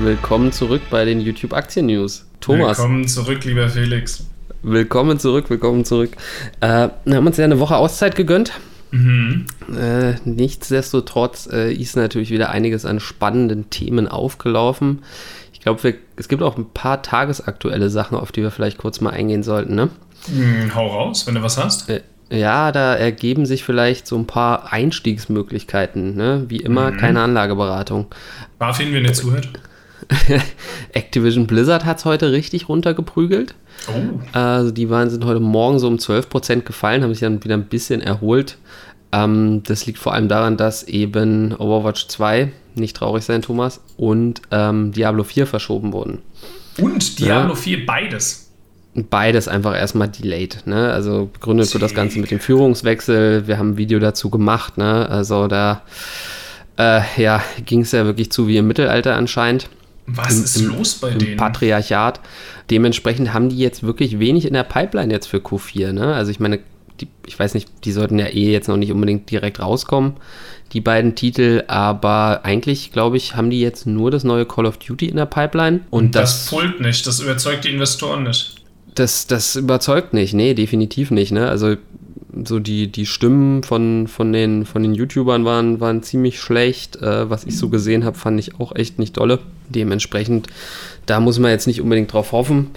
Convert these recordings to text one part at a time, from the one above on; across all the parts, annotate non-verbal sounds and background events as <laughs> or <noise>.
Willkommen zurück bei den YouTube Aktien News. Thomas. Willkommen zurück, lieber Felix. Willkommen zurück, willkommen zurück. Äh, wir haben uns ja eine Woche Auszeit gegönnt. Mhm. Äh, nichtsdestotrotz äh, ist natürlich wieder einiges an spannenden Themen aufgelaufen. Ich glaube, es gibt auch ein paar tagesaktuelle Sachen, auf die wir vielleicht kurz mal eingehen sollten, ne? Mhm, hau raus, wenn du was hast. Äh, ja, da ergeben sich vielleicht so ein paar Einstiegsmöglichkeiten. Ne? Wie immer, mhm. keine Anlageberatung. BaFin, wenn ihr zuhört. <laughs> Activision Blizzard hat es heute richtig runtergeprügelt. Oh. Also die waren, sind heute Morgen so um 12% gefallen, haben sich dann wieder ein bisschen erholt. Ähm, das liegt vor allem daran, dass eben Overwatch 2, nicht traurig sein, Thomas, und ähm, Diablo 4 verschoben wurden. Und Diablo ja. 4, beides beides einfach erstmal delayed. Ne? Also begründet wird das Ganze mit dem Führungswechsel. Wir haben ein Video dazu gemacht. Ne? Also da äh, ja, ging es ja wirklich zu wie im Mittelalter anscheinend. Was Im, ist im, los bei im denen? Patriarchat. Dementsprechend haben die jetzt wirklich wenig in der Pipeline jetzt für Q4. Ne? Also ich meine, die, ich weiß nicht, die sollten ja eh jetzt noch nicht unbedingt direkt rauskommen, die beiden Titel, aber eigentlich, glaube ich, haben die jetzt nur das neue Call of Duty in der Pipeline. Und das, das pullt nicht, das überzeugt die Investoren nicht das, das überzeugt nicht. Nee, definitiv nicht. Ne? Also so die, die Stimmen von, von, den, von den YouTubern waren, waren ziemlich schlecht. Äh, was ich so gesehen habe, fand ich auch echt nicht dolle. Dementsprechend, da muss man jetzt nicht unbedingt drauf hoffen.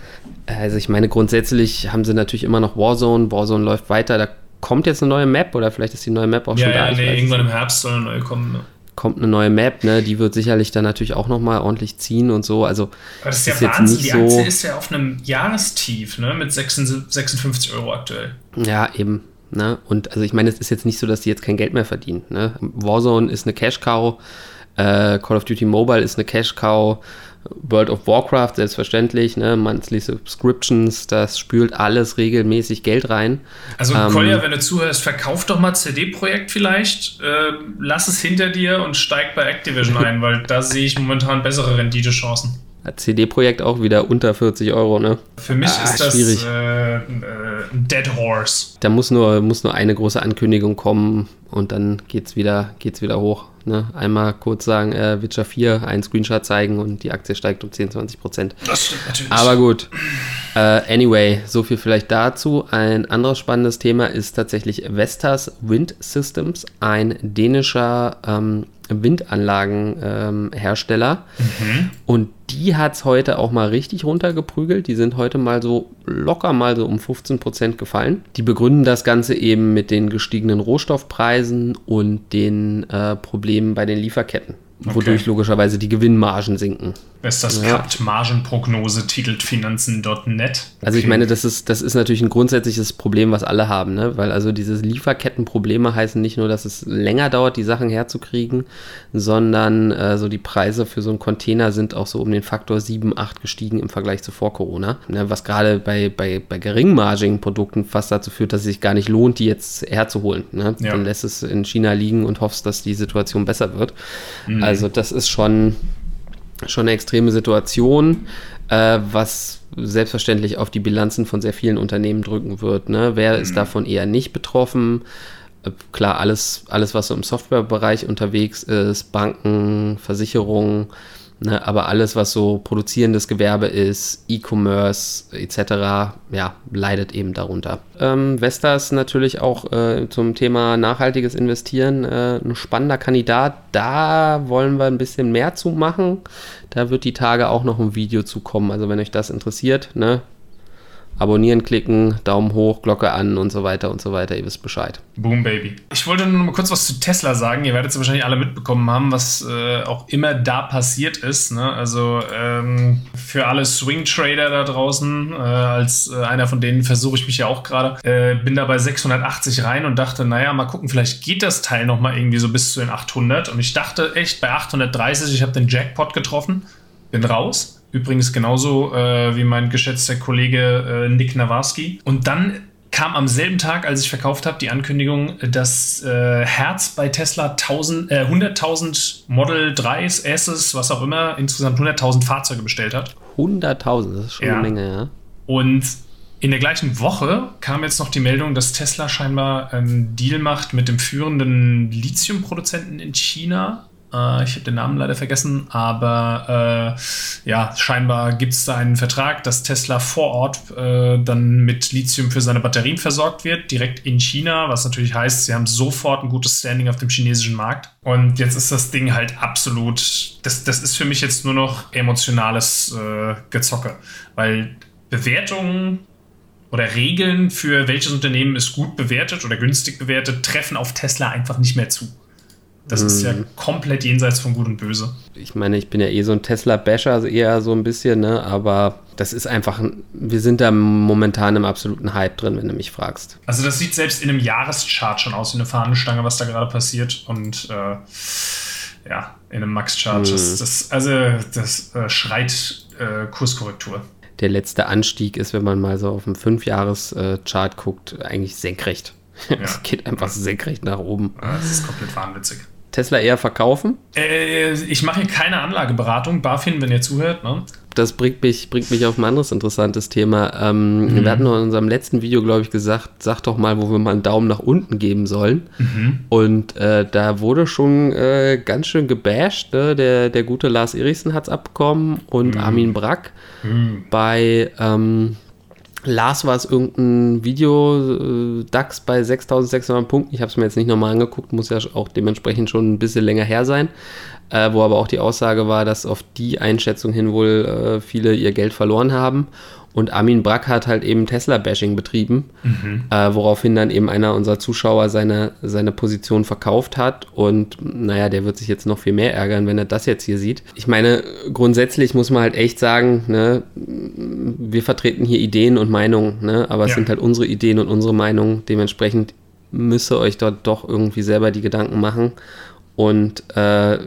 Also ich meine, grundsätzlich haben sie natürlich immer noch Warzone. Warzone läuft weiter. Da kommt jetzt eine neue Map oder vielleicht ist die neue Map auch ja, schon ja, da. Ja, nee, irgendwann im Herbst soll eine neue kommen. Ne? kommt eine neue Map, ne? Die wird sicherlich dann natürlich auch nochmal ordentlich ziehen und so. Also Aber das ist, ist ja Wahnsinn. Die Aktie so ist ja auf einem Jahrestief, ne? Mit 56 Euro aktuell. Ja, eben. Ne? Und also ich meine, es ist jetzt nicht so, dass die jetzt kein Geld mehr verdienen. Ne? Warzone ist eine Cash-Cow, äh, Call of Duty Mobile ist eine Cash-Cow, World of Warcraft, selbstverständlich, ne, Monthly Subscriptions, das spült alles regelmäßig Geld rein. Also, ähm, Kolja, wenn du zuhörst, verkauf doch mal CD-Projekt vielleicht, äh, lass es hinter dir und steig bei Activision <laughs> ein, weil da sehe ich momentan bessere Renditechancen. CD-Projekt auch wieder unter 40 Euro, ne? Für mich ah, ist das schwierig. Äh, äh, Dead Horse. Da muss nur, muss nur eine große Ankündigung kommen und dann geht's wieder, geht's wieder hoch. Ne? Einmal kurz sagen, äh, Witcher 4, einen Screenshot zeigen und die Aktie steigt um 10, 20 Prozent. Das stimmt natürlich. Aber gut. Äh, anyway, so viel vielleicht dazu. Ein anderes spannendes Thema ist tatsächlich Vestas Wind Systems, ein dänischer ähm, Windanlagenhersteller. Ähm, mhm. Und die hat es heute auch mal richtig runtergeprügelt. Die sind heute mal so locker mal so um 15 Prozent gefallen. Die begründen das Ganze eben mit den gestiegenen Rohstoffpreisen und den äh, Problemen bei den Lieferketten wodurch logischerweise die Gewinnmargen sinken. Ist das ja. Margenprognose titelt Finanzen.net. Okay. Also ich meine, das ist, das ist natürlich ein grundsätzliches Problem, was alle haben, ne? weil also diese Lieferkettenprobleme heißen nicht nur, dass es länger dauert, die Sachen herzukriegen, sondern äh, so die Preise für so einen Container sind auch so um den Faktor 7, 8 gestiegen im Vergleich zu vor Corona, ne? was gerade bei, bei, bei geringmargigen Produkten fast dazu führt, dass es sich gar nicht lohnt, die jetzt herzuholen. Ne? Ja. Dann lässt es in China liegen und hoffst, dass die Situation besser wird. Mhm. Also das ist schon, schon eine extreme Situation, äh, was selbstverständlich auf die Bilanzen von sehr vielen Unternehmen drücken wird. Ne? Wer mhm. ist davon eher nicht betroffen? Äh, klar, alles, alles, was so im Softwarebereich unterwegs ist, Banken, Versicherungen, Ne, aber alles, was so produzierendes Gewerbe ist, E-Commerce etc., ja, leidet eben darunter. Ähm, Vestas natürlich auch äh, zum Thema nachhaltiges Investieren äh, ein spannender Kandidat. Da wollen wir ein bisschen mehr zu machen. Da wird die Tage auch noch ein Video zu kommen. Also wenn euch das interessiert, ne, Abonnieren klicken, Daumen hoch, Glocke an und so weiter und so weiter. Ihr wisst Bescheid. Boom, Baby. Ich wollte nur noch mal kurz was zu Tesla sagen. Ihr werdet es wahrscheinlich alle mitbekommen haben, was äh, auch immer da passiert ist. Ne? Also ähm, für alle Swing-Trader da draußen, äh, als äh, einer von denen versuche ich mich ja auch gerade, äh, bin da bei 680 rein und dachte, naja, mal gucken, vielleicht geht das Teil noch mal irgendwie so bis zu den 800. Und ich dachte echt bei 830, ich habe den Jackpot getroffen, bin raus Übrigens genauso äh, wie mein geschätzter Kollege äh, Nick Nawarski. Und dann kam am selben Tag, als ich verkauft habe, die Ankündigung, dass äh, Herz bei Tesla 1000, äh, 100.000 Model 3s, S's, was auch immer, insgesamt 100.000 Fahrzeuge bestellt hat. 100.000, das ist schon ja. eine Menge, ja. Und in der gleichen Woche kam jetzt noch die Meldung, dass Tesla scheinbar einen Deal macht mit dem führenden Lithiumproduzenten in China Äh, ich habe den Namen leider vergessen, aber äh, ja, scheinbar gibt es da einen Vertrag, dass Tesla vor Ort äh, dann mit Lithium für seine Batterien versorgt wird, direkt in China, was natürlich heißt, sie haben sofort ein gutes Standing auf dem chinesischen Markt. Und jetzt ist das Ding halt absolut, das, das ist für mich jetzt nur noch emotionales äh, Gezocke, weil Bewertungen oder Regeln für welches Unternehmen ist gut bewertet oder günstig bewertet, treffen auf Tesla einfach nicht mehr zu. Das ist ja mhm. komplett jenseits von Gut und Böse. Ich meine, ich bin ja eh so ein Tesla-Basher, also eher so ein bisschen, ne? aber das ist einfach, wir sind da momentan im absoluten Hype drin, wenn du mich fragst. Also das sieht selbst in einem Jahreschart schon aus wie eine Fahnenstange, was da gerade passiert und äh, ja, in einem Max-Chart. Mhm. Das, das, also das äh, schreit äh, Kurskorrektur. Der letzte Anstieg ist, wenn man mal so auf dem 5-Jahres-Chart guckt, eigentlich senkrecht. Ja. Es <laughs> geht einfach senkrecht nach oben. Das ist komplett wahnwitzig. Tesla eher verkaufen? Äh, ich mache hier keine Anlageberatung. BaFin, wenn ihr zuhört. Ne? Das bringt mich, bringt mich auf ein anderes interessantes Thema. Ähm, mhm. Wir hatten in unserem letzten Video, glaube ich, gesagt, sag doch mal, wo wir mal einen Daumen nach unten geben sollen. Mhm. Und äh, da wurde schon äh, ganz schön gebasht. Ne? Der, der gute Lars Erichsen hat es abbekommen und mhm. Armin Brack. Mhm. Bei ähm, Lars war es irgendein Video, äh, DAX bei 6600 Punkten. Ich habe es mir jetzt nicht nochmal angeguckt, muss ja auch dementsprechend schon ein bisschen länger her sein. Äh, wo aber auch die Aussage war, dass auf die Einschätzung hin wohl äh, viele ihr Geld verloren haben. Und Armin Brack hat halt eben Tesla-Bashing betrieben, mhm. äh, woraufhin dann eben einer unserer Zuschauer seine, seine Position verkauft hat. Und naja, der wird sich jetzt noch viel mehr ärgern, wenn er das jetzt hier sieht. Ich meine, grundsätzlich muss man halt echt sagen, ne, wir vertreten hier Ideen und Meinungen, ne, aber es ja. sind halt unsere Ideen und unsere Meinungen. Dementsprechend müsst ihr euch dort doch irgendwie selber die Gedanken machen und äh,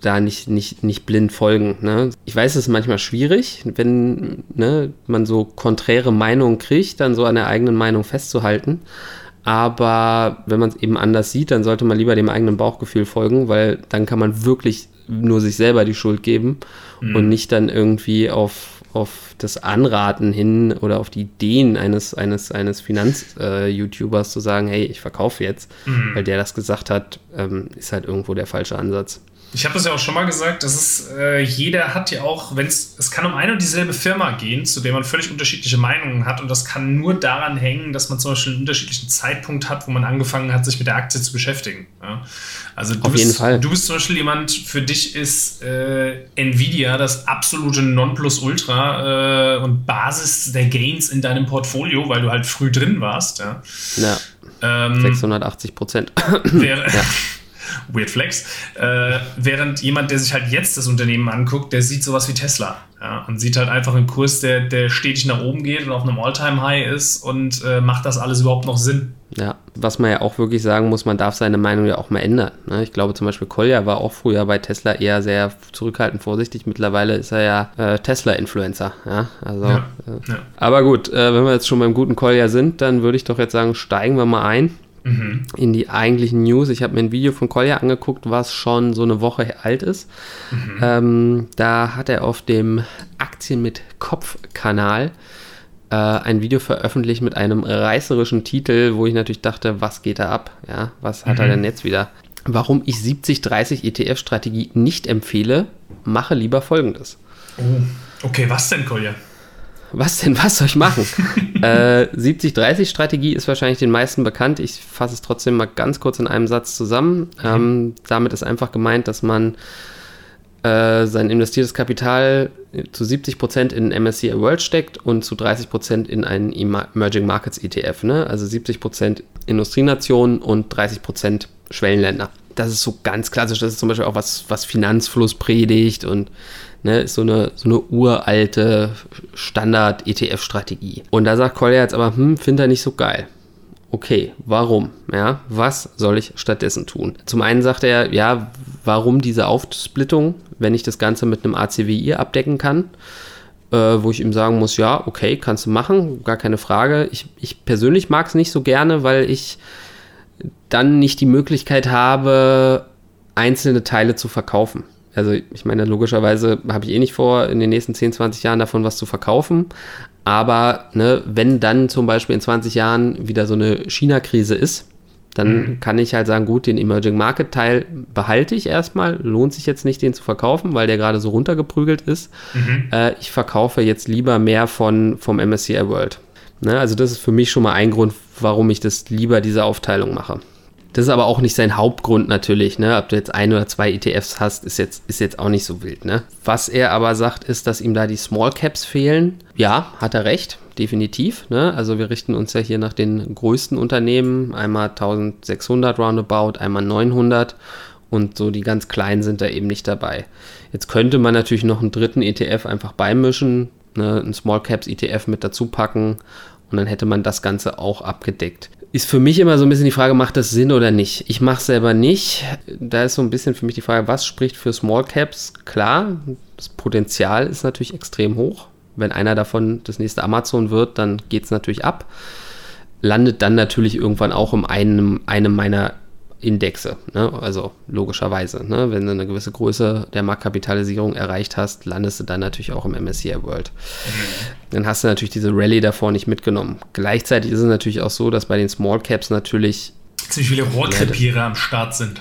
da nicht, nicht, nicht blind folgen. Ne? Ich weiß, es ist manchmal schwierig, wenn ne, man so konträre Meinungen kriegt, dann so an der eigenen Meinung festzuhalten. Aber wenn man es eben anders sieht, dann sollte man lieber dem eigenen Bauchgefühl folgen, weil dann kann man wirklich nur sich selber die Schuld geben mhm. und nicht dann irgendwie auf, auf das Anraten hin oder auf die Ideen eines, eines, eines Finanz-YouTubers äh, zu sagen, hey, ich verkaufe jetzt, mhm. weil der das gesagt hat, ähm, ist halt irgendwo der falsche Ansatz. Ich habe das ja auch schon mal gesagt, dass es äh, jeder hat ja auch, wenn es es kann um eine und dieselbe Firma gehen, zu der man völlig unterschiedliche Meinungen hat und das kann nur daran hängen, dass man zum Beispiel einen unterschiedlichen Zeitpunkt hat, wo man angefangen hat, sich mit der Aktie zu beschäftigen. Ja? Also du Auf bist, jeden Fall. du bist zum Beispiel jemand, für dich ist äh, Nvidia das absolute Nonplusultra äh, und Basis der Gains in deinem Portfolio, weil du halt früh drin warst. Ja. ja. Ähm, 680 Prozent. Wäre, ja. <laughs> Weird Flex. Äh, während jemand, der sich halt jetzt das Unternehmen anguckt, der sieht sowas wie Tesla. Ja, und sieht halt einfach einen Kurs, der, der stetig nach oben geht und auf einem All-Time-High ist und äh, macht das alles überhaupt noch Sinn. Ja, was man ja auch wirklich sagen muss, man darf seine Meinung ja auch mal ändern. Ne? Ich glaube zum Beispiel Kolja war auch früher bei Tesla eher sehr zurückhaltend vorsichtig. Mittlerweile ist er ja äh, Tesla-Influencer. Ja? Also, ja, äh. Aber gut, äh, wenn wir jetzt schon beim guten Kolja sind, dann würde ich doch jetzt sagen, steigen wir mal ein mhm. in die eigentlichen News. Ich habe mir ein Video von Kolja angeguckt, was schon so eine Woche alt ist. Mhm. Ähm, da hat er auf dem Aktien mit Kopf-Kanal äh, ein Video veröffentlicht mit einem reißerischen Titel, wo ich natürlich dachte, was geht da ab? Ja, was hat mhm. er denn jetzt wieder? Warum ich 70-30 ETF-Strategie nicht empfehle, mache lieber folgendes. Oh. Okay, was denn, Kolja? Was denn, was soll ich machen? <laughs> äh, 70-30-Strategie ist wahrscheinlich den meisten bekannt. Ich fasse es trotzdem mal ganz kurz in einem Satz zusammen. Mhm. Ähm, damit ist einfach gemeint, dass man äh, sein investiertes Kapital zu 70% in MSCI World steckt und zu 30% in einen Emerging Markets ETF. Ne? Also 70% Industrienationen und 30% Schwellenländer. Das ist so ganz klassisch. Das ist zum Beispiel auch was, was Finanzfluss predigt und Ne, ist so eine, so eine uralte Standard-ETF-Strategie. Und da sagt Collier jetzt aber, hm, finde er nicht so geil. Okay, warum? Ja, was soll ich stattdessen tun? Zum einen sagt er, ja, warum diese Aufsplittung, wenn ich das Ganze mit einem ACWI abdecken kann? Äh, wo ich ihm sagen muss, ja, okay, kannst du machen, gar keine Frage. Ich, ich persönlich mag es nicht so gerne, weil ich dann nicht die Möglichkeit habe, einzelne Teile zu verkaufen. Also ich meine, logischerweise habe ich eh nicht vor, in den nächsten 10, 20 Jahren davon was zu verkaufen. Aber ne, wenn dann zum Beispiel in 20 Jahren wieder so eine China-Krise ist, dann mhm. kann ich halt sagen, gut, den Emerging Market Teil behalte ich erstmal. Lohnt sich jetzt nicht, den zu verkaufen, weil der gerade so runtergeprügelt ist. Mhm. Äh, ich verkaufe jetzt lieber mehr von, vom MSCI World. Ne? Also das ist für mich schon mal ein Grund, warum ich das lieber diese Aufteilung mache. Das ist aber auch nicht sein Hauptgrund natürlich. Ne? Ob du jetzt ein oder zwei ETFs hast, ist jetzt, ist jetzt auch nicht so wild. Ne? Was er aber sagt, ist, dass ihm da die Small Caps fehlen. Ja, hat er recht, definitiv. Ne? Also wir richten uns ja hier nach den größten Unternehmen. Einmal 1600 roundabout, einmal 900 und so die ganz kleinen sind da eben nicht dabei. Jetzt könnte man natürlich noch einen dritten ETF einfach beimischen, ne? einen Small Caps ETF mit dazu packen und dann hätte man das Ganze auch abgedeckt ist für mich immer so ein bisschen die Frage, macht das Sinn oder nicht? Ich mache es selber nicht. Da ist so ein bisschen für mich die Frage, was spricht für Small Caps? Klar, das Potenzial ist natürlich extrem hoch. Wenn einer davon das nächste Amazon wird, dann geht es natürlich ab. Landet dann natürlich irgendwann auch in einem, einem meiner Indexe. Ne? Also logischerweise, ne? wenn du eine gewisse Größe der Marktkapitalisierung erreicht hast, landest du dann natürlich auch im MSCI World. Mhm. Dann hast du natürlich diese Rallye davor nicht mitgenommen. Gleichzeitig ist es natürlich auch so, dass bei den Small Caps natürlich ziemlich viele Rohrkrepiere am Start sind.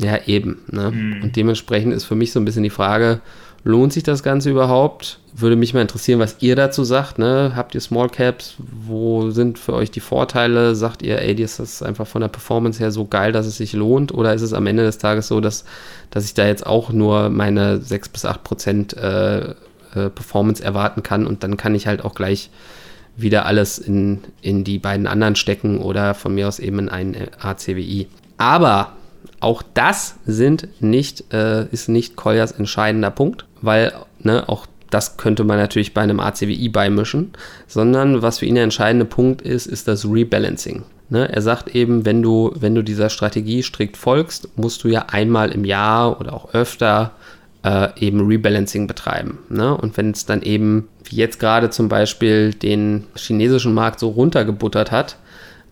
Ja, eben. Ne? Mhm. Und dementsprechend ist für mich so ein bisschen die Frage, Lohnt sich das Ganze überhaupt? Würde mich mal interessieren, was ihr dazu sagt. Ne? Habt ihr Small Caps? Wo sind für euch die Vorteile? Sagt ihr, ey, ist das einfach von der Performance her so geil, dass es sich lohnt? Oder ist es am Ende des Tages so, dass, dass ich da jetzt auch nur meine 6 bis 8 Prozent äh, äh, Performance erwarten kann und dann kann ich halt auch gleich wieder alles in, in die beiden anderen stecken oder von mir aus eben in einen ACWI. Aber auch das sind nicht, äh, ist nicht Colliers entscheidender Punkt, weil ne, auch das könnte man natürlich bei einem ACWI beimischen, sondern was für ihn der entscheidende Punkt ist, ist das Rebalancing. Ne, er sagt eben, wenn du, wenn du dieser Strategie strikt folgst, musst du ja einmal im Jahr oder auch öfter äh, eben Rebalancing betreiben. Ne? Und wenn es dann eben, wie jetzt gerade zum Beispiel, den chinesischen Markt so runtergebuttert hat,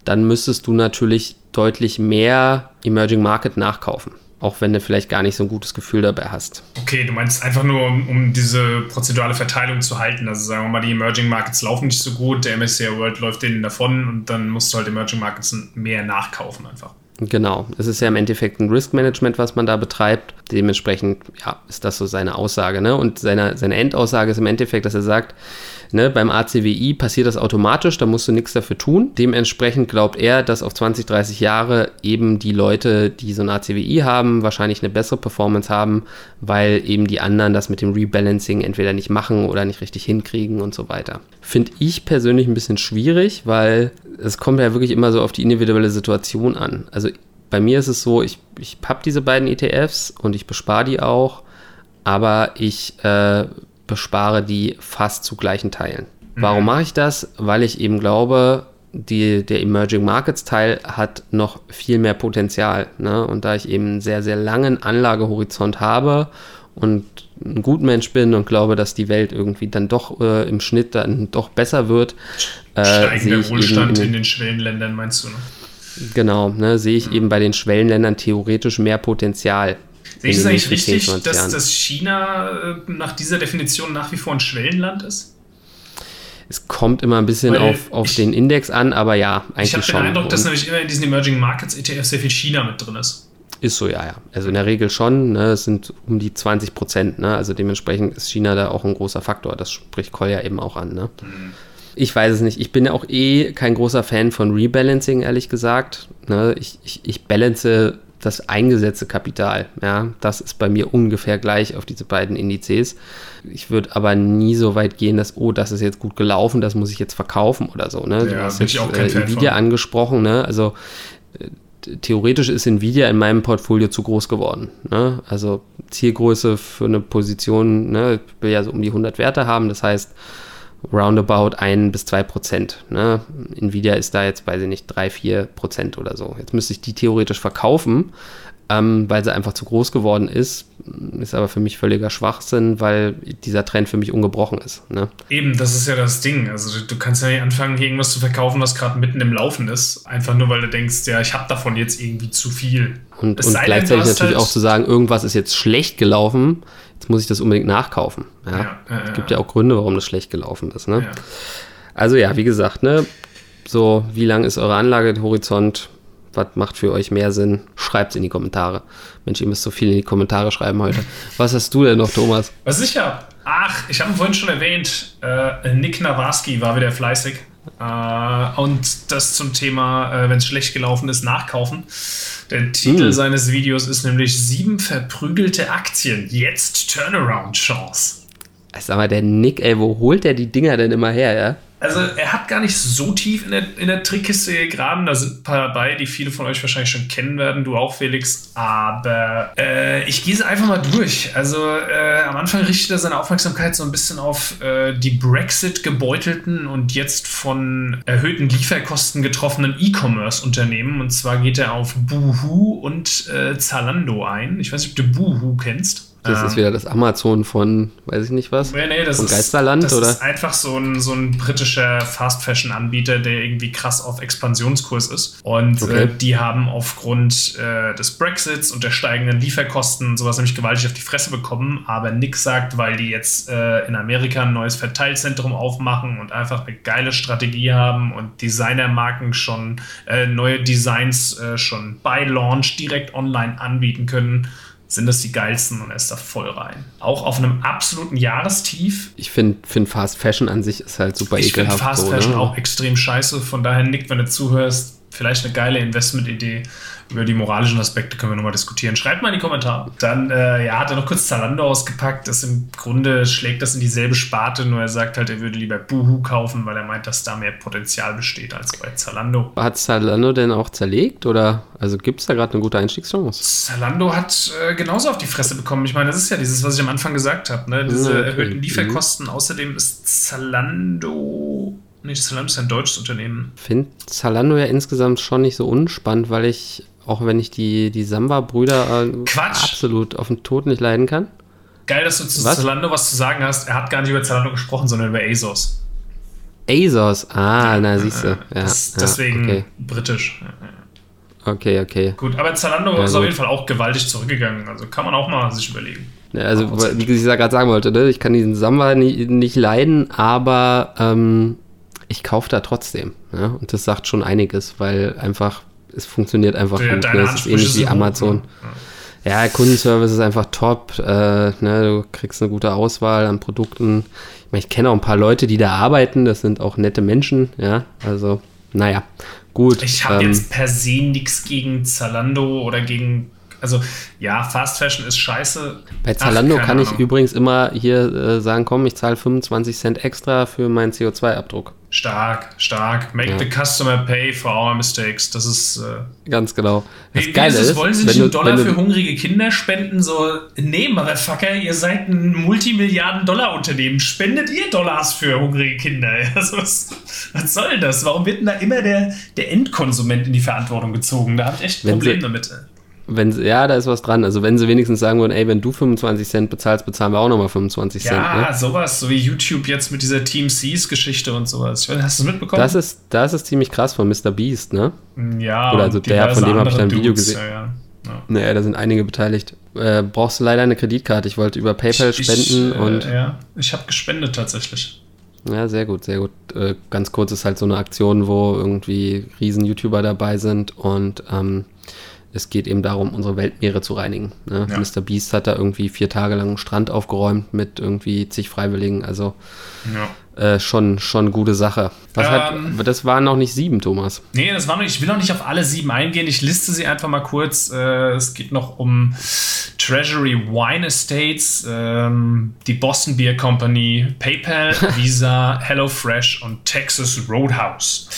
dann müsstest du natürlich deutlich mehr Emerging Market nachkaufen. Auch wenn du vielleicht gar nicht so ein gutes Gefühl dabei hast. Okay, du meinst einfach nur, um, um diese prozedurale Verteilung zu halten. Also sagen wir mal, die Emerging Markets laufen nicht so gut, der MSCI World läuft denen davon und dann musst du halt Emerging Markets mehr nachkaufen einfach. Genau, es ist ja im Endeffekt ein Risk Management, was man da betreibt. Dementsprechend ja, ist das so seine Aussage. Ne? Und seine, seine Endaussage ist im Endeffekt, dass er sagt, Ne, beim ACWI passiert das automatisch, da musst du nichts dafür tun. Dementsprechend glaubt er, dass auf 20, 30 Jahre eben die Leute, die so ein ACWI haben, wahrscheinlich eine bessere Performance haben, weil eben die anderen das mit dem Rebalancing entweder nicht machen oder nicht richtig hinkriegen und so weiter. Finde ich persönlich ein bisschen schwierig, weil es kommt ja wirklich immer so auf die individuelle Situation an. Also bei mir ist es so, ich, ich habe diese beiden ETFs und ich bespare die auch, aber ich äh, bespare die fast zu gleichen Teilen. Mhm. Warum mache ich das? Weil ich eben glaube, die, der Emerging Markets Teil hat noch viel mehr Potenzial. Ne? Und da ich eben einen sehr, sehr langen Anlagehorizont habe und ein gut Mensch bin und glaube, dass die Welt irgendwie dann doch äh, im Schnitt dann doch besser wird. Äh, Steigender Wohlstand in, in, den Schwellenländern, meinst du? Ne? Genau, ne, sehe ich mhm. eben bei den Schwellenländern theoretisch mehr Potenzial. Sehe ich es eigentlich richtig, dass, dass China äh, nach dieser Definition nach wie vor ein Schwellenland ist? Es kommt immer ein bisschen auf, auf ich, den Index an, aber ja, eigentlich schon. Ich habe den Eindruck, dass nämlich immer in diesen Emerging Markets ETF sehr viel China mit drin ist. Ist so, ja, ja. Also in der Regel schon. Ne, es sind um die 20 Prozent. Ne? Also dementsprechend ist China da auch ein großer Faktor. Das spricht Kolja eben auch an. Ne? Mhm. Ich weiß es nicht. Ich bin ja auch eh kein großer Fan von Rebalancing, ehrlich gesagt. Ne? Ich, ich, ich balance das eingesetzte Kapital. Ja, das ist bei mir ungefähr gleich auf diese beiden Indizes. Ich würde aber nie so weit gehen, dass, oh, das ist jetzt gut gelaufen, das muss ich jetzt verkaufen oder so. Ne? Du ja, hast jetzt äh, Nvidia angesprochen, ne? Also äh, theoretisch ist Nvidia in meinem Portfolio zu groß geworden. Ne? Also Zielgröße für eine Position, ne, ich will ja so um die 100 Werte haben, das heißt, roundabout 1 bis 2 Prozent. Ne? Nvidia ist da jetzt, weiß ich nicht, 3, 4 Prozent oder so. Jetzt müsste ich die theoretisch verkaufen, ähm, weil sie einfach zu groß geworden ist. Ist aber für mich völliger Schwachsinn, weil dieser Trend für mich ungebrochen ist. Ne? Eben, das ist ja das Ding. Also du, kannst ja nicht anfangen, hier irgendwas zu verkaufen, was gerade mitten im Laufen ist. Einfach nur, weil du denkst, ja, ich habe davon jetzt irgendwie zu viel. Und, und gleichzeitig natürlich halt auch zu sagen, irgendwas ist jetzt schlecht gelaufen jetzt muss ich das unbedingt nachkaufen. Ja? Ja, äh, es gibt ja auch Gründe, warum das schlecht gelaufen ist. Ne? Ja. Also ja, wie gesagt, ne, so wie lang ist eure Anlagehorizont? Was macht für euch mehr Sinn? Schreibt es in die Kommentare. Mensch, ihr müsst so viel in die Kommentare schreiben heute. Was hast du denn noch, Thomas? Was ich habe? Ach, ich habe vorhin schon erwähnt. Äh, Nick Nawarski war wieder fleißig. Äh, und das zum Thema, äh, wenn es schlecht gelaufen ist, nachkaufen. Der Titel hm. seines Videos ist nämlich Sieben verprügelte Aktien. Jetzt Turnaround-Chance. Sag mal, der Nick, ey, wo holt der die Dinger denn immer her, ja? Also er hat gar nicht so tief in der, in der Trickkiste gegraben. Da sind ein paar dabei, die viele von euch wahrscheinlich schon kennen werden. Du auch, Felix. Aber äh, ich gehe es einfach mal durch. Also äh, am Anfang richtet er seine Aufmerksamkeit so ein bisschen auf äh, die Brexit-gebeutelten und jetzt von erhöhten Lieferkosten getroffenen E-Commerce-Unternehmen. Und zwar geht er auf Boohoo und äh, Zalando ein. Ich weiß nicht, ob du Boohoo kennst. Das ähm, ist wieder das Amazon von, weiß ich nicht was, nee, nee, das von ist, Geisterland, das oder? Das ist einfach so ein, so ein britischer Fast-Fashion-Anbieter, der irgendwie krass auf Expansionskurs ist. Und okay. äh, die haben aufgrund äh, des Brexits und der steigenden Lieferkosten sowas nämlich gewaltig auf die Fresse bekommen. Aber Nick sagt, weil die jetzt äh, in Amerika ein neues Verteilzentrum aufmachen und einfach eine geile Strategie haben und Designermarken schon äh, neue Designs äh, schon bei Launch direkt online anbieten können sind das die geilsten und er ist da voll rein. Auch auf einem absoluten Jahrestief. Ich finde find Fast Fashion an sich ist halt super ich ekelhaft. Ich finde Fast so, Fashion ne? auch extrem scheiße. Von daher, Nick, wenn du zuhörst, vielleicht eine geile Investmentidee über die moralischen Aspekte können wir nochmal diskutieren. Schreibt mal in die Kommentare. Dann äh, ja, hat er noch kurz Zalando ausgepackt. Das im Grunde schlägt das in dieselbe Sparte, nur er sagt halt, er würde lieber Boohoo kaufen, weil er meint, dass da mehr Potenzial besteht als bei Zalando. Hat Zalando denn auch zerlegt oder also gibt es da gerade eine gute Einstiegschance? Zalando hat äh, genauso auf die Fresse bekommen. Ich meine, das ist ja dieses, was ich am Anfang gesagt habe, ne? diese erhöhten Lieferkosten. Mhm. Außerdem ist Zalando Nee, Zalando ist ein deutsches Unternehmen. Ich finde Zalando ja insgesamt schon nicht so unspannend, weil ich auch wenn ich die, die Samba-Brüder äh, absolut auf den Tod nicht leiden kann. Geil, dass du zu was? Zalando was zu sagen hast. Er hat gar nicht über Zalando gesprochen, sondern über ASOS. ASOS, ah, na siehst du. Ja, das, deswegen okay. britisch. Okay, okay. Gut, aber Zalando ja, ist gut. auf jeden Fall auch gewaltig zurückgegangen. Also kann man auch mal sich überlegen. Ja, also, wie ich ja gerade sagen wollte, ne? ich kann diesen Samba nicht, nicht leiden, aber ähm, ich kaufe da trotzdem. Ja? Und das sagt schon einiges, weil einfach es funktioniert einfach ja, gut. Ne? Es ist ähnlich wie Amazon. Gut, ne? ja. ja. Kundenservice ist einfach top. Äh, ne? Du kriegst eine gute Auswahl an Produkten. Ich, mein, ich kenne auch ein paar Leute, die da arbeiten. Das sind auch nette Menschen. Ja, also naja, gut. Ich habe ähm, jetzt per se nichts gegen Zalando oder gegen also ja, Fast Fashion ist scheiße. Bei Zalando Ach, kann Ahnung. ich übrigens immer hier äh, sagen, komm, ich zahle 25 Cent extra für meinen CO2-Abdruck. Stark, stark. Make ja. the customer pay for our mistakes. Das ist äh ganz genau. Das wie, Geile ist, wollen Sie nicht einen Dollar für hungrige Kinder spenden? So, nee, Motherfucker, ihr seid ein Multimilliarden-Dollar-Unternehmen. Spendet ihr Dollars für hungrige Kinder? <laughs> Also, was, was, soll das? Warum wird denn da immer der, der Endkonsument in die Verantwortung gezogen? Da habe ich echt ein Problem damit. Wenn sie, ja, da ist was dran. Also wenn sie wenigstens sagen würden, ey, wenn du 25 Cent bezahlst, bezahlen wir auch nochmal 25 ja, Cent. Ja, ne? sowas, so wie YouTube jetzt mit dieser Team Seas Geschichte und sowas. Weiß, hast du es mitbekommen? Das ist, das ist ziemlich krass von Mr. Beast, ne? Ja. Oder also der, von dem habe ich dann ein Video gesehen. Ja, ja. Ja. Naja, da sind einige beteiligt. Äh, brauchst du leider eine Kreditkarte. Ich wollte über PayPal ich, spenden ich, äh, und. Ja, ich habe gespendet tatsächlich. Ja, sehr gut, sehr gut. Äh, ganz kurz ist halt so eine Aktion, wo irgendwie riesen YouTuber dabei sind und ähm, es geht eben darum, unsere Weltmeere zu reinigen. Ne? Ja. Mr. Beast hat da irgendwie vier Tage lang einen Strand aufgeräumt mit irgendwie zig Freiwilligen. Also ja. äh, schon, schon gute Sache. Ähm, hat, das waren noch nicht sieben, Thomas. Nee, das waren noch, ich will noch nicht auf alle sieben eingehen. Ich liste sie einfach mal kurz. Äh, es geht noch um Treasury Wine Estates, ähm, die Boston Beer Company, PayPal, <laughs> Visa, HelloFresh und Texas Roadhouse.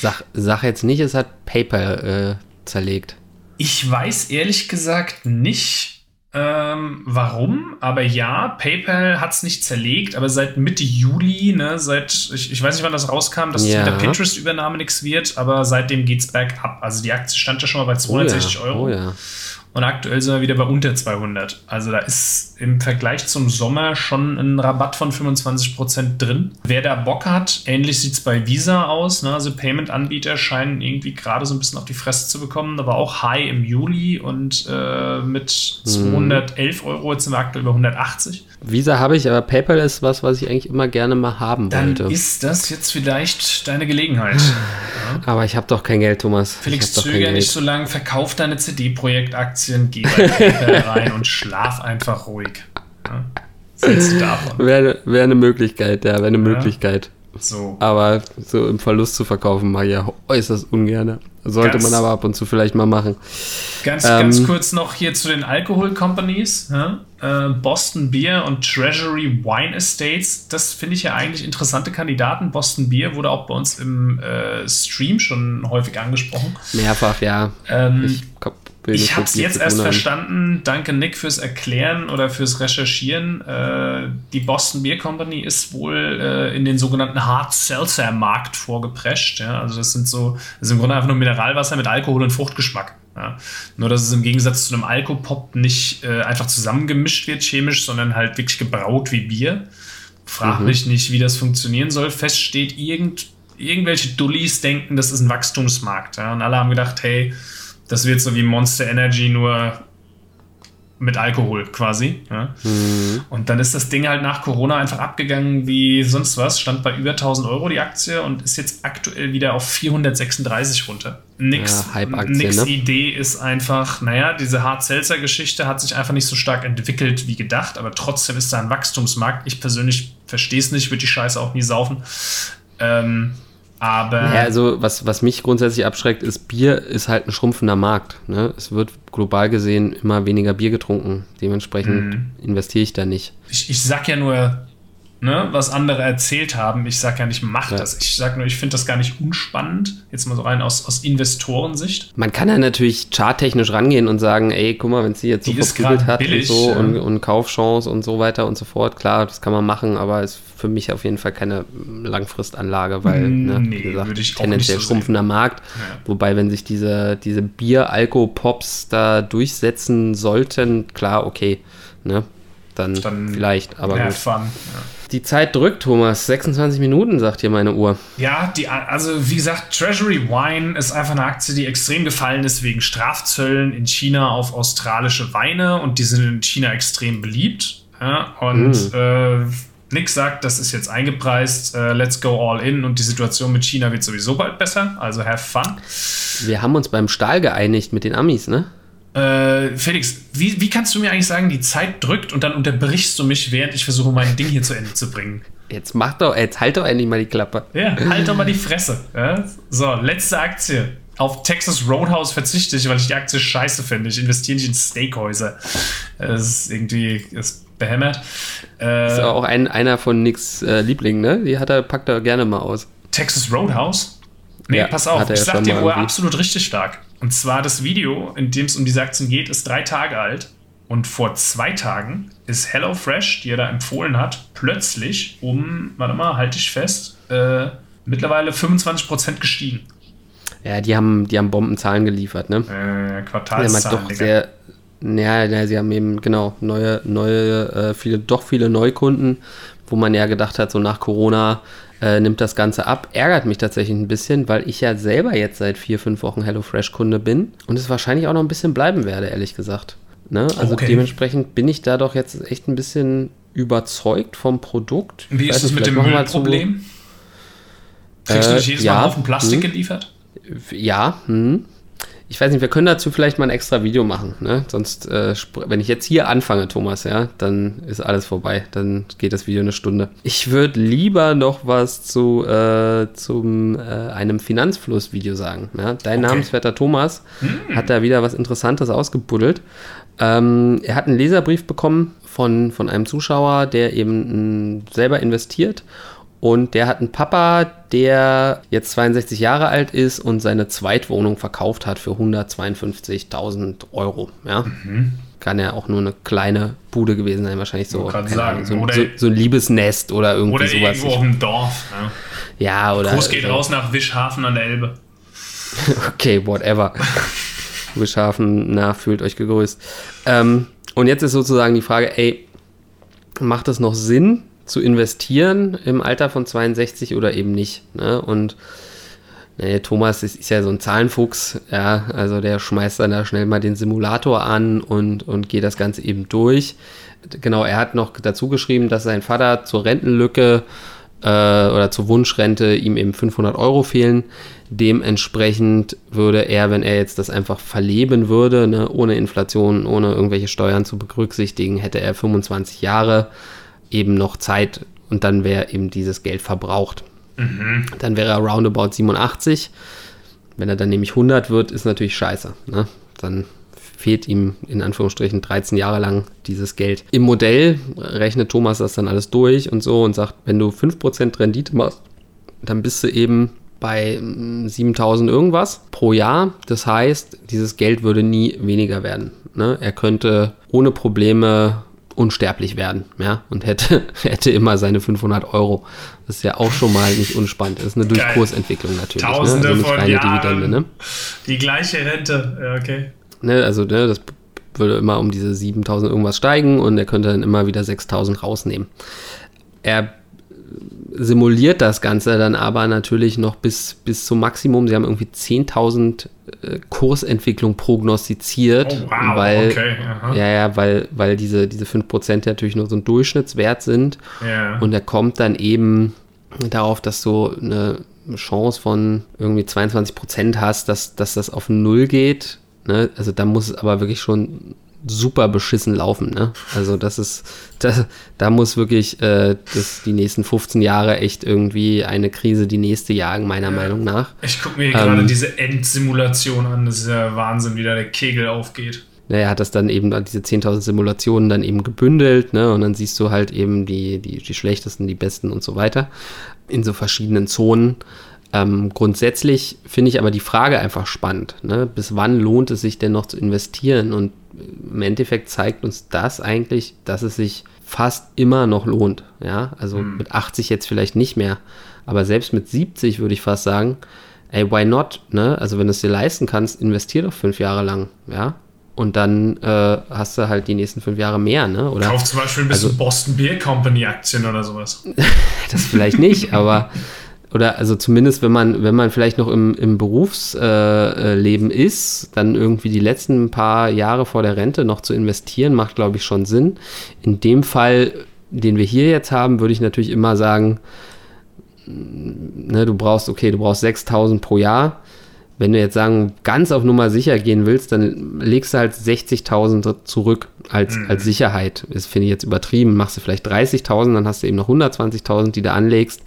Sag, sag jetzt nicht, es hat PayPal äh, zerlegt. Ich weiß ehrlich gesagt nicht, ähm, warum, aber ja, PayPal hat es nicht zerlegt, aber seit Mitte Juli, ne, seit, ich, ich weiß nicht, wann das rauskam, dass ja. mit der Pinterest-Übernahme nichts wird, aber seitdem geht es bergab. Also die Aktie stand ja schon mal bei 260 oh ja. Euro. Oh ja. Und aktuell sind wir wieder bei unter 200. Also da ist im Vergleich zum Sommer schon ein Rabatt von 25% drin. Wer da Bock hat, ähnlich sieht es bei Visa aus. Ne? Also Payment-Anbieter scheinen irgendwie gerade so ein bisschen auf die Fresse zu bekommen, aber auch High im Juli und äh, mit 211 Euro, jetzt sind wir aktuell über 180. Visa habe ich, aber PayPal ist was, was ich eigentlich immer gerne mal haben Dann wollte. ist das jetzt vielleicht deine Gelegenheit. <laughs> Aber ich habe doch kein Geld, Thomas. Felix, ich hab doch zöger kein nicht so lange, verkauf deine CD-Projektaktien, geh bei PayPal rein und schlaf einfach ruhig. Ja? Du davon? Wäre wär eine Möglichkeit, ja, wäre eine Möglichkeit. So. Aber so im Verlust zu verkaufen mag ich ja äußerst ungern. Sollte Ganz- man aber ab und zu vielleicht mal machen. Ganz, Ähm, ganz kurz noch hier zu den Alkohol-Companies. Ja? Äh, Boston Beer und Treasury Wine Estates. Das finde ich ja eigentlich interessante Kandidaten. Boston Beer wurde auch bei uns im äh, Stream schon häufig angesprochen. Mehrfach, ja. Ähm, Ich, Ich habe es jetzt erst haben. verstanden. Danke, Nick, fürs Erklären oder fürs Recherchieren. Äh, die Boston Beer Company ist wohl äh, in den sogenannten Hard Seltzer Markt vorgeprescht. Ja? Also das sind so, das ist im Grunde einfach nur Mineralwasser mit Alkohol und Fruchtgeschmack. Ja? Nur dass es im Gegensatz zu einem Alkopop nicht äh, einfach zusammengemischt wird chemisch, sondern halt wirklich gebraut wie Bier. Frag mich nicht, wie das funktionieren soll. Fest steht, irgend, irgendwelche Dullis denken, das ist ein Wachstumsmarkt. Ja? Und alle haben gedacht, hey, das wird so wie Monster Energy, nur mit Alkohol quasi. Ja? Und dann ist das Ding halt nach Corona einfach abgegangen wie sonst was. Stand bei über 1000 Euro die Aktie und ist jetzt aktuell wieder auf 436 runter. Nix, Ja, nix ne? Idee ist einfach, naja, diese Hard-Seltzer-Geschichte hat sich einfach nicht so stark entwickelt wie gedacht, aber trotzdem ist da ein Wachstumsmarkt. Ich persönlich verstehe es nicht, würde die Scheiße auch nie saufen. Ähm, aber Ja, also was, was mich grundsätzlich abschreckt, ist, Bier ist halt ein schrumpfender Markt. Ne? Es wird global gesehen immer weniger Bier getrunken. Dementsprechend Mhm. investiere ich da nicht. ich, ich sag ja nur, ne, was andere erzählt haben. Ich sag ja nicht, mach Ja. das. Ich sag nur, ich finde das gar nicht unspannend. Jetzt mal so rein aus, aus Investorensicht. Man kann ja natürlich charttechnisch rangehen und sagen, ey, guck mal, wenn sie jetzt so Die verprügelt hat billig, und so ja. und, und Kaufchance und so weiter und so fort, klar, das kann man machen, aber ist für mich auf jeden Fall keine Langfristanlage, weil, ne, Nee, wie gesagt, würde ich tendenziell so schrumpfender Markt. Ja. Wobei, wenn sich diese, diese Bier-Alko-Pops da durchsetzen sollten, klar, okay, ne, dann, Dann vielleicht, aber gut. fun. Ja. Die Zeit drückt, Thomas. 26 Minuten, sagt hier meine Uhr. Ja, die, also wie gesagt, Treasury Wine ist einfach eine Aktie, die extrem gefallen ist wegen Strafzöllen in China auf australische Weine und die sind in China extrem beliebt. Ja, und äh, Nick sagt, das ist jetzt eingepreist, äh, let's go all in und die Situation mit China wird sowieso bald besser, also have fun. Wir haben uns beim Stahl geeinigt mit den Amis, ne? Äh, Felix, wie, wie kannst du mir eigentlich sagen, die Zeit drückt und dann unterbrichst du mich, während ich versuche, mein Ding hier zu Ende zu bringen? Jetzt mach doch, jetzt halt doch endlich mal die Klappe. Ja, halt doch mal die Fresse. Ja? So, letzte Aktie. Auf Texas Roadhouse verzichte ich, weil ich die Aktie scheiße finde. Ich investiere nicht in Steakhäuser. Das ist irgendwie ist behämmert. Das ist Äh, auch ein, einer von Nicks äh, Lieblingen, ne? Die hat er, packt er gerne mal aus. Texas Roadhouse? Nee, Ja, pass auf, ich sag dir, wo er absolut richtig stark. Und zwar das Video, in dem es um diese Aktien geht, ist drei Tage alt. Und vor zwei Tagen ist HelloFresh, die er da empfohlen hat, plötzlich um, warte mal, halte ich fest, äh, mittlerweile 25% gestiegen. Ja, die haben, die haben Bombenzahlen geliefert, ne? Äh, Quartalszahlen, Digga. sehr, ja, ja, sie haben eben, genau, neue, neue, äh, viele, doch viele Neukunden, wo man ja gedacht hat, so nach Corona äh, nimmt das Ganze ab. Ärgert mich tatsächlich ein bisschen, weil ich ja selber jetzt seit vier, fünf Wochen HelloFresh-Kunde bin und es wahrscheinlich auch noch ein bisschen bleiben werde, ehrlich gesagt. Ne? Also Okay. dementsprechend bin ich da doch jetzt echt ein bisschen überzeugt vom Produkt. Wie ist es mit dem wir zu- Müllproblem? Kriegst du Äh, nicht jedes ja. Mal auf den Plastik Hm. geliefert? Ja, hm. Ich weiß nicht, wir können dazu vielleicht mal ein extra Video machen. Ne? Sonst, äh, wenn ich jetzt hier anfange, Thomas, ja, dann ist alles vorbei. Dann geht das Video eine Stunde. Ich würde lieber noch was zu äh, zum äh, einem Finanzfluss-Video sagen. Ja? Dein Okay. namenswerter Thomas hat da wieder was Interessantes ausgebuddelt. Ähm, er hat einen Leserbrief bekommen von, von einem Zuschauer, der eben mh, selber investiert. Und der hat einen Papa, der jetzt 62 Jahre alt ist und seine Zweitwohnung verkauft hat für 152.000 Euro. Ja? Kann ja auch nur eine kleine Bude gewesen sein, wahrscheinlich so, keine sagen, so, oder- so, so ein Liebesnest oder irgendwie Oder sowas. irgendwo auf dem Dorf. Ne? ja, oder. Gruß geht so. raus nach Wischhafen an der Elbe. <laughs> Okay, whatever. <laughs> Wishafen, na, fühlt euch gegrüßt. Ähm, und jetzt ist sozusagen die Frage, ey, macht es noch Sinn zu investieren im Alter von 62 oder eben nicht? Ne? Und Nee, Thomas ist, ist, ja so ein Zahlenfuchs, ja, also der schmeißt dann da schnell mal den Simulator an und, und geht das Ganze eben durch. Genau, er hat noch dazu geschrieben, dass sein Vater zur Rentenlücke äh, oder zur Wunschrente ihm eben 500 Euro fehlen. Dementsprechend würde er, wenn er jetzt das einfach verleben würde, ne, ohne Inflation, ohne irgendwelche Steuern zu berücksichtigen, hätte er 25 Jahre eben noch Zeit und dann wäre eben dieses Geld verbraucht. Mhm. Dann wäre er roundabout 87. Wenn er dann nämlich 100 wird, ist natürlich scheiße. Ne? Dann fehlt ihm in Anführungsstrichen 13 Jahre lang dieses Geld. Im Modell rechnet Thomas das dann alles durch und so und sagt, wenn du 5% Rendite machst, dann bist du eben bei 7000 mm, irgendwas pro Jahr. Das heißt, dieses Geld würde nie weniger werden. Ne? Er könnte ohne Probleme unsterblich werden, ja, und hätte, <laughs> hätte immer seine 500 Euro. Das ist ja auch schon mal nicht unspannend. Das ist eine Durchkursentwicklung natürlich. Tausende ne? also von Jahren, Dividende, ne? Die gleiche Rente, ja, okay. Ne, also ne, das würde immer um diese 7000 irgendwas steigen und er könnte dann immer wieder 6000 rausnehmen. Er simuliert das Ganze dann aber natürlich noch bis, bis zum Maximum. Sie haben irgendwie 10.000 äh, Kursentwicklung prognostiziert, oh, wow, weil, okay, ja, ja, weil, weil diese, diese 5% natürlich nur so ein Durchschnittswert sind. Yeah. Und er kommt dann eben darauf, dass du eine Chance von irgendwie 22% hast, dass, dass das auf Null geht. Ne? Also da muss es aber wirklich schon super beschissen laufen. Ne? Also das ist, das, da muss wirklich äh, das, die nächsten 15 Jahre echt irgendwie eine Krise die nächste jagen, meiner ja. Meinung nach. Ich gucke mir ähm, gerade diese Endsimulation an. Das ist ja Wahnsinn, wie da der Kegel aufgeht. Er hat das dann eben, diese 10.000 Simulationen dann eben gebündelt, ne? Und dann siehst du halt eben die, die, die schlechtesten, die besten und so weiter in so verschiedenen Zonen. Ähm, grundsätzlich finde ich aber die Frage einfach spannend. Ne? Bis wann lohnt es sich denn noch zu investieren? Und im Endeffekt zeigt uns das eigentlich, dass es sich fast immer noch lohnt. Ja, also mhm. mit 80 jetzt vielleicht nicht mehr, aber selbst mit 70 würde ich fast sagen, ey, why not? Ne? Also wenn du es dir leisten kannst, investier doch fünf Jahre lang, ja. Und dann äh, hast du halt die nächsten fünf Jahre mehr, ne? Oder, Kauf zum Beispiel ein bisschen also, Boston Beer Company Aktien oder sowas. <laughs> das vielleicht nicht, aber oder also zumindest wenn man, wenn man vielleicht noch im, im Berufsleben äh, ist, dann irgendwie die letzten paar Jahre vor der Rente noch zu investieren, macht, glaube ich, schon Sinn. In dem Fall, den wir hier jetzt haben, würde ich natürlich immer sagen, ne, du brauchst, okay, du brauchst 6000 pro Jahr. Wenn du jetzt sagen, ganz auf Nummer sicher gehen willst, dann legst du halt 60.000 zurück als, mhm. als Sicherheit. Das finde ich jetzt übertrieben. Machst du vielleicht 30.000, dann hast du eben noch 120.000, die du anlegst.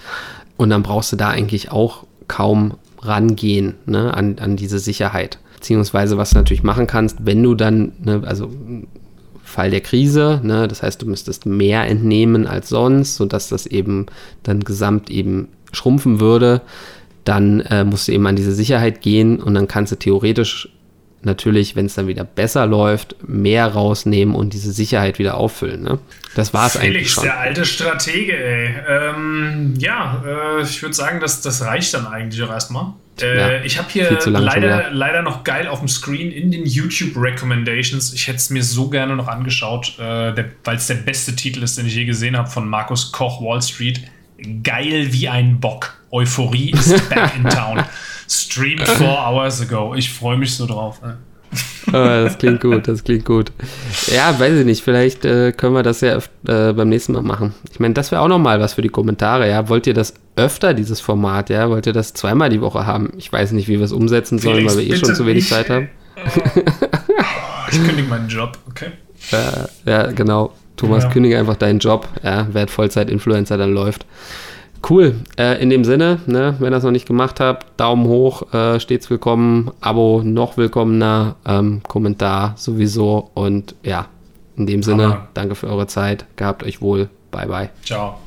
Und dann brauchst du da eigentlich auch kaum rangehen ne, an, an diese Sicherheit. Beziehungsweise, was du natürlich machen kannst, wenn du dann, ne, also Fall der Krise, ne, das heißt, du müsstest mehr entnehmen als sonst, sodass das eben dann gesamt eben schrumpfen würde, dann äh, musst du eben an diese Sicherheit gehen und dann kannst du theoretisch natürlich, wenn es dann wieder besser läuft, mehr rausnehmen und diese Sicherheit wieder auffüllen. Ne? Das war es eigentlich schon. der alte Stratege, ey. Ähm, ja, äh, ich würde sagen, das, das reicht dann eigentlich auch erstmal. Äh, ja, ich habe hier leider, leider noch geil auf dem Screen in den YouTube Recommendations. Ich hätte es mir so gerne noch angeschaut, äh, weil es der beste Titel ist, den ich je gesehen habe von Markus Koch Wall Street. Geil wie ein Bock. Euphorie ist back in town. <laughs> Streamed four hours ago. Ich freue mich so drauf. Ne? oh, das klingt gut, das klingt gut. Ja, weiß ich nicht, vielleicht äh, können wir das ja äh, beim nächsten Mal machen. Ich meine, das wäre auch nochmal was für die Kommentare, ja. Wollt ihr das öfter, dieses Format, ja? Wollt ihr das zweimal die Woche haben? Ich weiß nicht, wie wir es umsetzen sollen, weil wir eh schon zu wenig Zeit haben. ich kündige meinen Job, okay? Ja, ja genau. Thomas, ja. kündige einfach deinen Job, ja, werd Vollzeit-Influencer, dann läuft. Cool. Äh, in dem Sinne, ne, wenn ihr das noch nicht gemacht habt, Daumen hoch, äh, stets willkommen, Abo noch willkommener, ähm, Kommentar sowieso und ja, in dem Sinne, Aha. danke für eure Zeit, gehabt euch wohl, bye bye. Ciao.